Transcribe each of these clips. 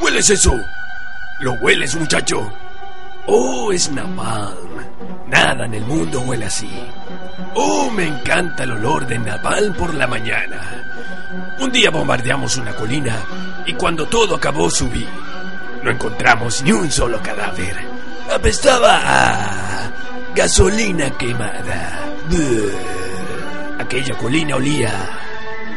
¿Hueles eso? ¿Lo hueles, muchacho? Oh, es napalm. Nada en el mundo huele así. Oh, me encanta el olor de napalm por la mañana. Un día bombardeamos una colina y cuando todo acabó subí. No encontramos ni un solo cadáver. Apestaba a gasolina quemada. Aquella colina olía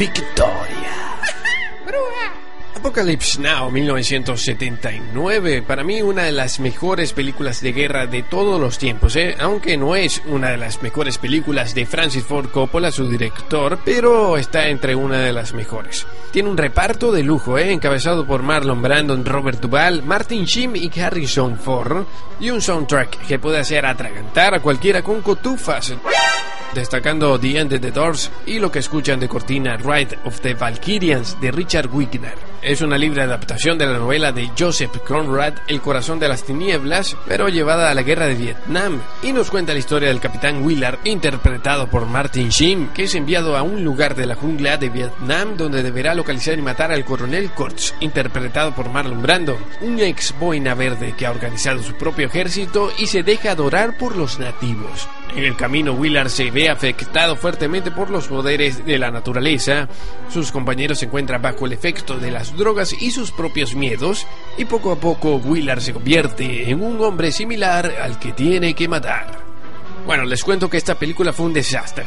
Victoria. Apocalypse Now 1979, para mí una de las mejores películas de guerra de todos los tiempos, ¿eh? aunque no es una de las mejores películas de Francis Ford Coppola, su director, pero está entre una de las mejores. Tiene un reparto de lujo, ¿eh? encabezado por Marlon Brandon, Robert Duvall, Martin Sheen y Harrison Ford, y un soundtrack que puede hacer atragantar a cualquiera con cotufas destacando The End of the Doors y lo que escuchan de cortina Ride of the Valkyrians de Richard Wigner. Es una libre adaptación de la novela de Joseph Conrad, El corazón de las tinieblas, pero llevada a la guerra de Vietnam, y nos cuenta la historia del capitán Willard, interpretado por Martin Sheen, que es enviado a un lugar de la jungla de Vietnam donde deberá localizar y matar al coronel Kurtz, interpretado por Marlon Brando, un ex boina verde que ha organizado su propio ejército y se deja adorar por los nativos. En el camino, Willard se ve afectado fuertemente por los poderes de la naturaleza. Sus compañeros se encuentran bajo el efecto de las drogas y sus propios miedos, y poco a poco Willard se convierte en un hombre similar al que tiene que matar. Bueno, les cuento que esta película fue un desastre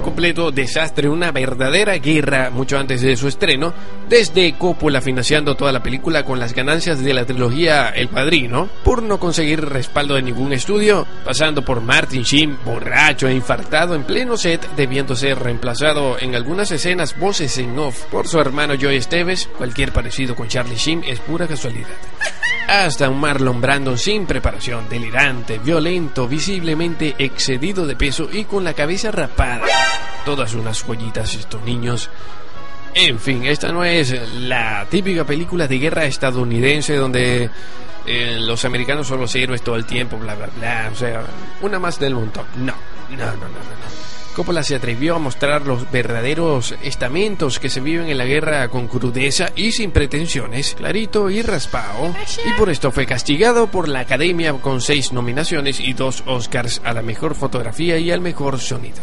un completo desastre, una verdadera guerra mucho antes de su estreno, desde Coppola financiando toda la película con las ganancias de la trilogía El Padrino, por no conseguir respaldo de ningún estudio, pasando por Martin Sheen, borracho e infartado en pleno set, debiendo ser reemplazado en algunas escenas voces en off por su hermano Joey Esteves, cualquier parecido con Charlie Sheen es pura casualidad hasta un Marlon Brandon sin preparación, delirante, violento, visiblemente excedido de peso y con la cabeza rapada. Todas unas joyitas estos niños. En fin, esta no es la típica película de guerra estadounidense donde eh, los americanos son los héroes todo el tiempo, bla, bla, bla. O sea, una más del montón. No, no, no, no, no. Coppola se atrevió a mostrar los verdaderos estamentos que se viven en la guerra con crudeza y sin pretensiones, clarito y raspado, y por esto fue castigado por la Academia con seis nominaciones y dos Oscars a la mejor fotografía y al mejor sonido.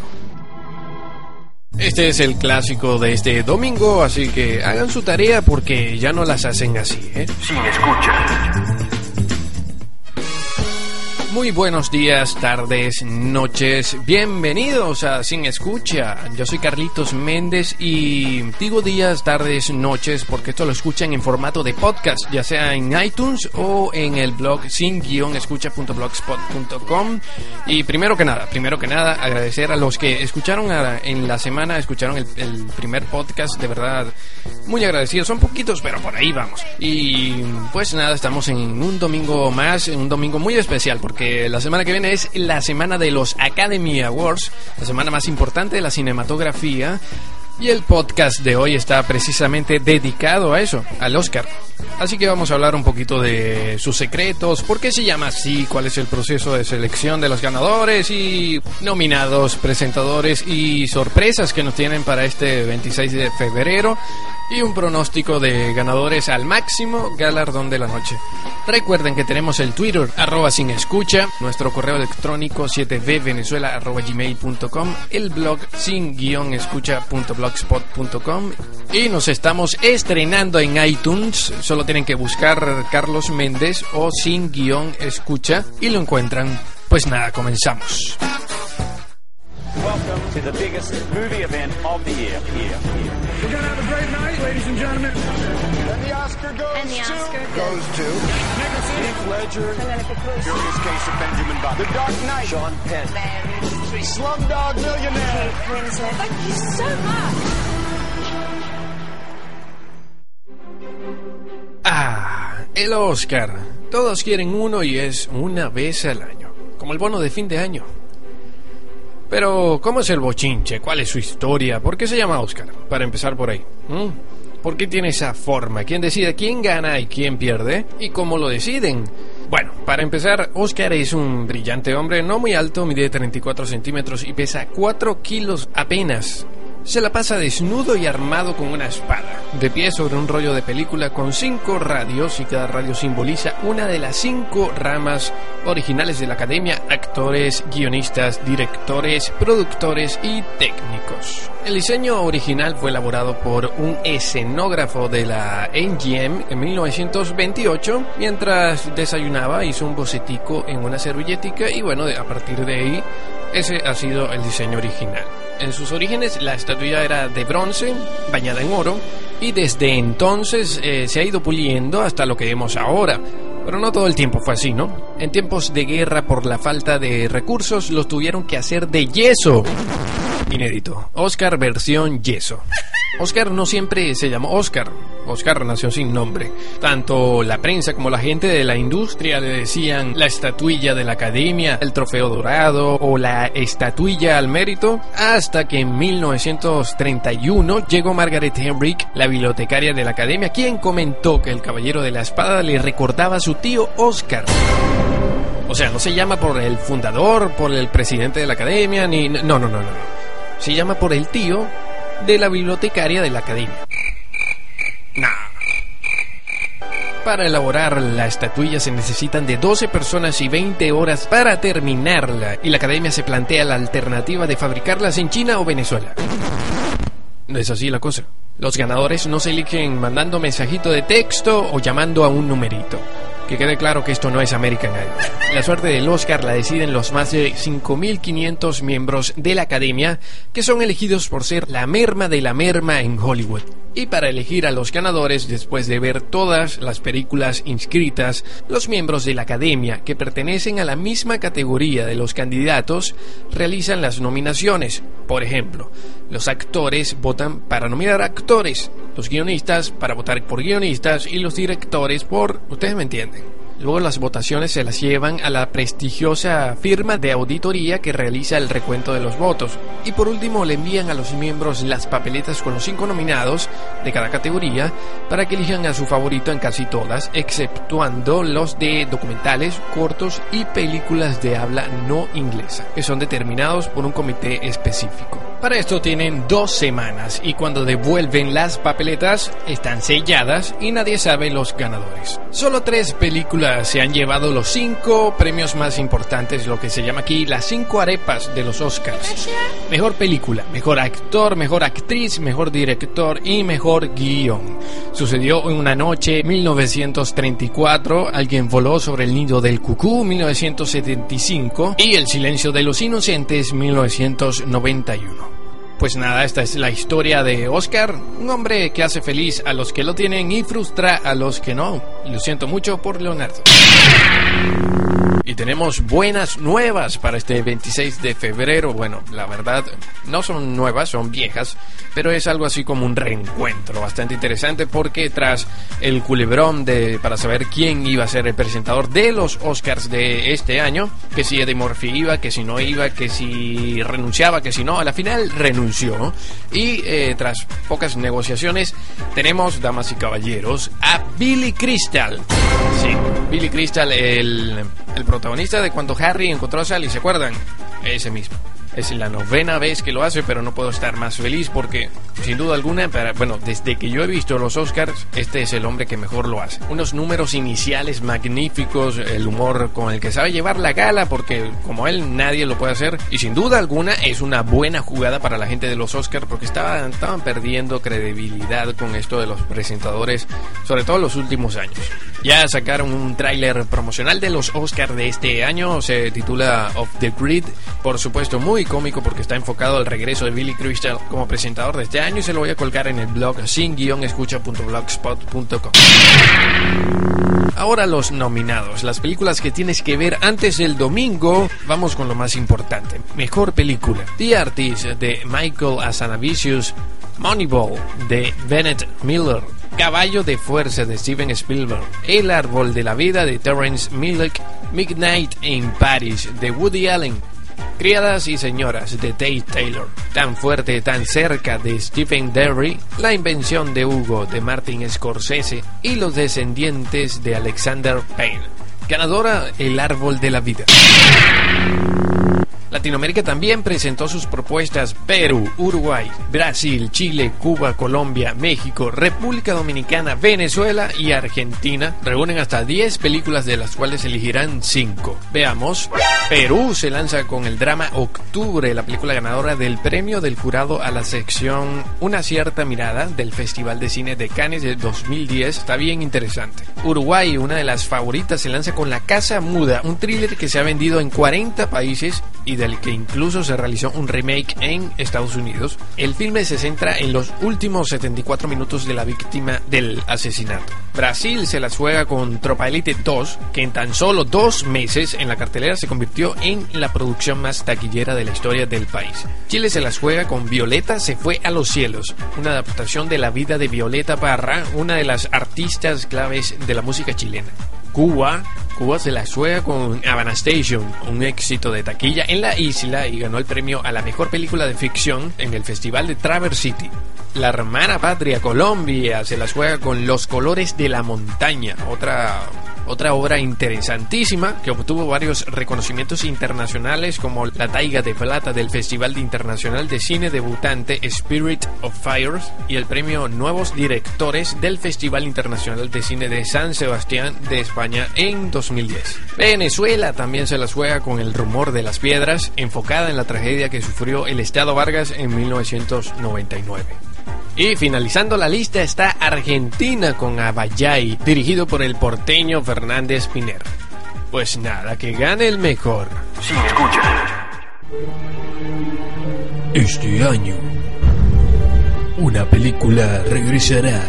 Este es el clásico de este domingo, así que hagan su tarea porque ya no las hacen así, ¿eh? Sin escucha. Muy buenos días, tardes, noches, bienvenidos a Sin Escucha. Yo soy Carlitos Méndez y digo días, tardes, noches porque esto lo escuchan en formato de podcast, ya sea en iTunes o en el blog sin-escucha.blogspot.com. Y primero que nada, primero que nada, agradecer a los que escucharon en la semana, escucharon el, el primer podcast, de verdad, muy agradecido. Son poquitos, pero por ahí vamos. Y pues nada, estamos en un domingo más, en un domingo muy especial porque que la semana que viene es la semana de los Academy Awards, la semana más importante de la cinematografía. Y el podcast de hoy está precisamente dedicado a eso, al Oscar. Así que vamos a hablar un poquito de sus secretos, por qué se llama así, cuál es el proceso de selección de los ganadores y nominados, presentadores y sorpresas que nos tienen para este 26 de febrero y un pronóstico de ganadores al máximo galardón de la noche. Recuerden que tenemos el Twitter arroba sin escucha, nuestro correo electrónico 7vvenezuela arroba gmail.com, el blog sin guion escucha.blogspot.com y nos estamos estrenando en iTunes, solo tienen que buscar Carlos Méndez o sin guion escucha y lo encuentran. Pues nada, comenzamos. Welcome to the biggest movie event of the year. Here. We're gonna have a great night, ladies and gentlemen. And the Oscar goes and Oscar to goes to Nicholson, Ledger, Curious Case of Benjamin Button, The Dark Knight, Sean Penn, Millionaire. Ah, el Oscar. Todos quieren uno y es una vez al año, como el bono de fin de año. Pero, ¿cómo es el bochinche? ¿Cuál es su historia? ¿Por qué se llama Oscar? Para empezar por ahí. ¿Por qué tiene esa forma? ¿Quién decide quién gana y quién pierde? ¿Y cómo lo deciden? Bueno, para empezar, Oscar es un brillante hombre, no muy alto, mide 34 centímetros y pesa 4 kilos apenas se la pasa desnudo y armado con una espada, de pie sobre un rollo de película con cinco radios y cada radio simboliza una de las cinco ramas originales de la academia, actores, guionistas, directores, productores y técnicos. El diseño original fue elaborado por un escenógrafo de la NGM en 1928, mientras desayunaba hizo un bocetico en una servilletica y bueno, a partir de ahí ese ha sido el diseño original. En sus orígenes la estatua era de bronce, bañada en oro, y desde entonces eh, se ha ido puliendo hasta lo que vemos ahora. Pero no todo el tiempo fue así, ¿no? En tiempos de guerra por la falta de recursos los tuvieron que hacer de yeso. Inédito. Oscar versión yeso. Oscar no siempre se llamó Oscar. Oscar nació sin nombre. Tanto la prensa como la gente de la industria le decían la estatuilla de la academia, el trofeo dorado o la estatuilla al mérito, hasta que en 1931 llegó Margaret Henrick, la bibliotecaria de la academia, quien comentó que el caballero de la espada le recordaba a su tío Oscar. O sea, no se llama por el fundador, por el presidente de la academia, ni... No, no, no, no. Se llama por el tío de la bibliotecaria de la academia. Para elaborar la estatuilla se necesitan de 12 personas y 20 horas para terminarla y la academia se plantea la alternativa de fabricarlas en China o Venezuela. No es así la cosa. Los ganadores no se eligen mandando mensajito de texto o llamando a un numerito. Que quede claro que esto no es American Idol. La suerte del Oscar la deciden los más de 5.500 miembros de la academia que son elegidos por ser la merma de la merma en Hollywood. Y para elegir a los ganadores, después de ver todas las películas inscritas, los miembros de la academia que pertenecen a la misma categoría de los candidatos realizan las nominaciones. Por ejemplo, los actores votan para nominar actores, los guionistas para votar por guionistas y los directores por... Ustedes me entienden. Luego las votaciones se las llevan a la prestigiosa firma de auditoría que realiza el recuento de los votos. Y por último le envían a los miembros las papeletas con los cinco nominados de cada categoría para que elijan a su favorito en casi todas, exceptuando los de documentales, cortos y películas de habla no inglesa, que son determinados por un comité específico. Para esto tienen dos semanas y cuando devuelven las papeletas están selladas y nadie sabe los ganadores. Solo tres películas se han llevado los cinco premios más importantes, lo que se llama aquí las cinco arepas de los Oscars. Mejor película, mejor actor, mejor actriz, mejor director y mejor guion. Sucedió en una noche 1934, alguien voló sobre el nido del cucú 1975 y El silencio de los inocentes 1991. Pues nada, esta es la historia de Oscar, un hombre que hace feliz a los que lo tienen y frustra a los que no. Lo siento mucho por Leonardo. Y tenemos buenas nuevas para este 26 de febrero. Bueno, la verdad, no son nuevas, son viejas, pero es algo así como un reencuentro bastante interesante porque tras el culebrón de para saber quién iba a ser el presentador de los Oscars de este año, que si Eddie Murphy iba, que si no iba, que si renunciaba, que si no, a la final renunció. Y eh, tras pocas negociaciones, tenemos, damas y caballeros, a Billy Crystal. Sí, Billy Crystal, el, el protagonista de cuando Harry encontró a Sally, ¿se acuerdan? Ese mismo. Es la novena vez que lo hace, pero no puedo estar más feliz porque, sin duda alguna, bueno, desde que yo he visto los Oscars, este es el hombre que mejor lo hace. Unos números iniciales magníficos, el humor con el que sabe llevar la gala, porque como él nadie lo puede hacer, y sin duda alguna es una buena jugada para la gente de los Oscars porque estaban, estaban perdiendo credibilidad con esto de los presentadores, sobre todo en los últimos años. Ya sacaron un tráiler promocional de los Oscars de este año, se titula Off the Grid, por supuesto muy cómico porque está enfocado al regreso de Billy Crystal como presentador de este año y se lo voy a colgar en el blog sin-escucha.blogspot.com. Ahora los nominados, las películas que tienes que ver antes del domingo. Vamos con lo más importante. Mejor película. The Artist de Michael Asanavicius. Moneyball de Bennett Miller. Caballo de Fuerza de Steven Spielberg, El Árbol de la Vida de Terrence Malick, Midnight in Paris de Woody Allen, Criadas y Señoras de Tate Taylor, Tan Fuerte, Tan Cerca de Stephen Derry, La Invención de Hugo de Martin Scorsese y Los Descendientes de Alexander Payne. Ganadora El Árbol de la Vida. Latinoamérica también presentó sus propuestas Perú, Uruguay, Brasil, Chile, Cuba, Colombia, México, República Dominicana, Venezuela y Argentina. Reúnen hasta 10 películas de las cuales elegirán 5. Veamos. Perú se lanza con el drama Octubre, la película ganadora del premio del jurado a la sección Una cierta mirada del Festival de Cine de Cannes de 2010. Está bien interesante. Uruguay, una de las favoritas, se lanza con La Casa Muda, un thriller que se ha vendido en 40 países y del que incluso se realizó un remake en Estados Unidos. El filme se centra en los últimos 74 minutos de la víctima del asesinato. Brasil se las juega con Tropa Elite 2, que en tan solo dos meses en la cartelera se convirtió en la producción más taquillera de la historia del país. Chile se las juega con Violeta se fue a los cielos, una adaptación de la vida de Violeta Parra, una de las artistas claves de la música chilena. Cuba Cuba se la juega con Havana Station, un éxito de taquilla en la isla y ganó el premio a la mejor película de ficción en el Festival de Traverse City. La hermana patria Colombia se las juega con Los colores de la montaña, otra otra obra interesantísima que obtuvo varios reconocimientos internacionales como la Taiga de Plata del Festival Internacional de Cine debutante Spirit of Fires y el premio Nuevos Directores del Festival Internacional de Cine de San Sebastián de España en 2010. Venezuela también se las juega con El rumor de las piedras, enfocada en la tragedia que sufrió el Estado Vargas en 1999. Y finalizando la lista está Argentina con Abayay, dirigido por el porteño Fernández Piner. Pues nada, que gane el mejor. Sí, escucha. Este año, una película regresará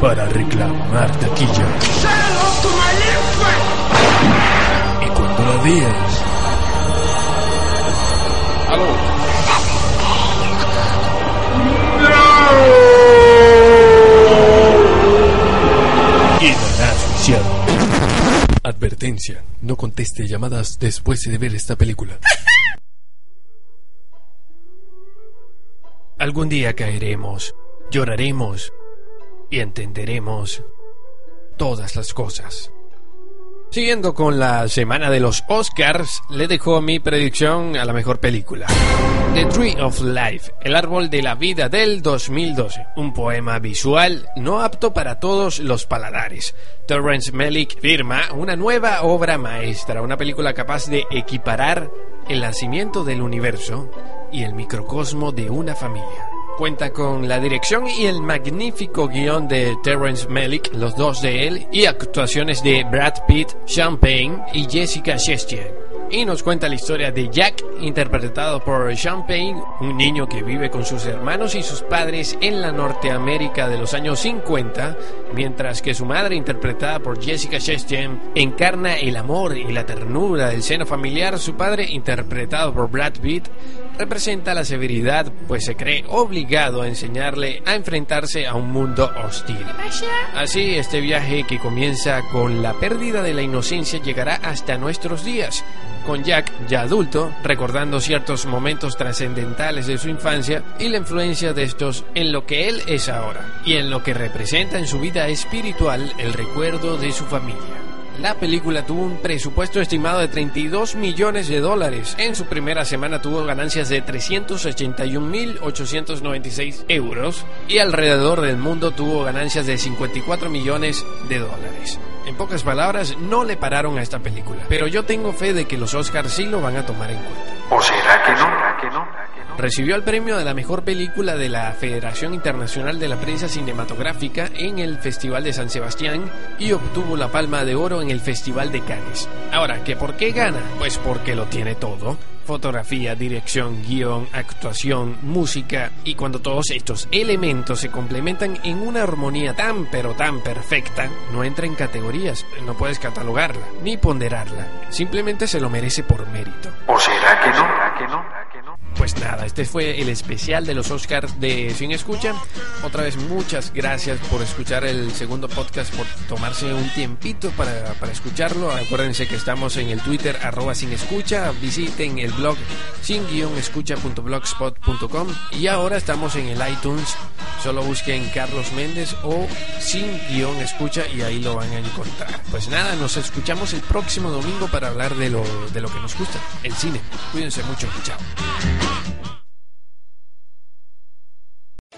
para reclamar taquilla. Y cuando la veas, quedarás Advertencia, no conteste llamadas después de ver esta película. Algún día caeremos, lloraremos y entenderemos todas las cosas. Siguiendo con la semana de los Oscars, le dejo mi predicción a la mejor película. The Tree of Life, el árbol de la vida del 2012. Un poema visual no apto para todos los paladares. Terrence Malick firma una nueva obra maestra, una película capaz de equiparar el nacimiento del universo y el microcosmo de una familia. Cuenta con la dirección y el magnífico guion de Terrence Malick, los dos de él, y actuaciones de Brad Pitt, Sean y Jessica Chastain. Y nos cuenta la historia de Jack, interpretado por Sean Payne, un niño que vive con sus hermanos y sus padres en la Norteamérica de los años 50, mientras que su madre, interpretada por Jessica Chastain, encarna el amor y la ternura del seno familiar. Su padre, interpretado por Brad Pitt, representa la severidad, pues se cree obligado a enseñarle a enfrentarse a un mundo hostil. Así, este viaje que comienza con la pérdida de la inocencia llegará hasta nuestros días, con Jack, ya adulto, recordando ciertos momentos trascendentales de su infancia y la influencia de estos en lo que él es ahora, y en lo que representa en su vida espiritual el recuerdo de su familia. La película tuvo un presupuesto estimado de 32 millones de dólares. En su primera semana tuvo ganancias de 381.896 euros y alrededor del mundo tuvo ganancias de 54 millones de dólares. En pocas palabras, no le pararon a esta película. Pero yo tengo fe de que los Oscars sí lo van a tomar en cuenta. ¿O será que no? que no? Recibió el premio de la mejor película de la Federación Internacional de la Prensa Cinematográfica en el Festival de San Sebastián y obtuvo la Palma de Oro en el Festival de Cannes. Ahora, ¿que por qué gana? Pues porque lo tiene todo. Fotografía, dirección, guion, actuación, música y cuando todos estos elementos se complementan en una armonía tan pero tan perfecta, no entra en categorías, no puedes catalogarla ni ponderarla, simplemente se lo merece por mérito. ¿O será que no? que no? Pues nada, este fue el especial de los Oscars de Sin Escucha. Otra vez muchas gracias por escuchar el segundo podcast, por tomarse un tiempito para, para escucharlo. Acuérdense que estamos en el Twitter arroba sin escucha. Visiten el blog sin-escucha.blogspot.com y ahora estamos en el iTunes. Solo busquen Carlos Méndez o sin-escucha y ahí lo van a encontrar. Pues nada, nos escuchamos el próximo domingo para hablar de lo, de lo que nos gusta, el cine. Cuídense mucho, chao.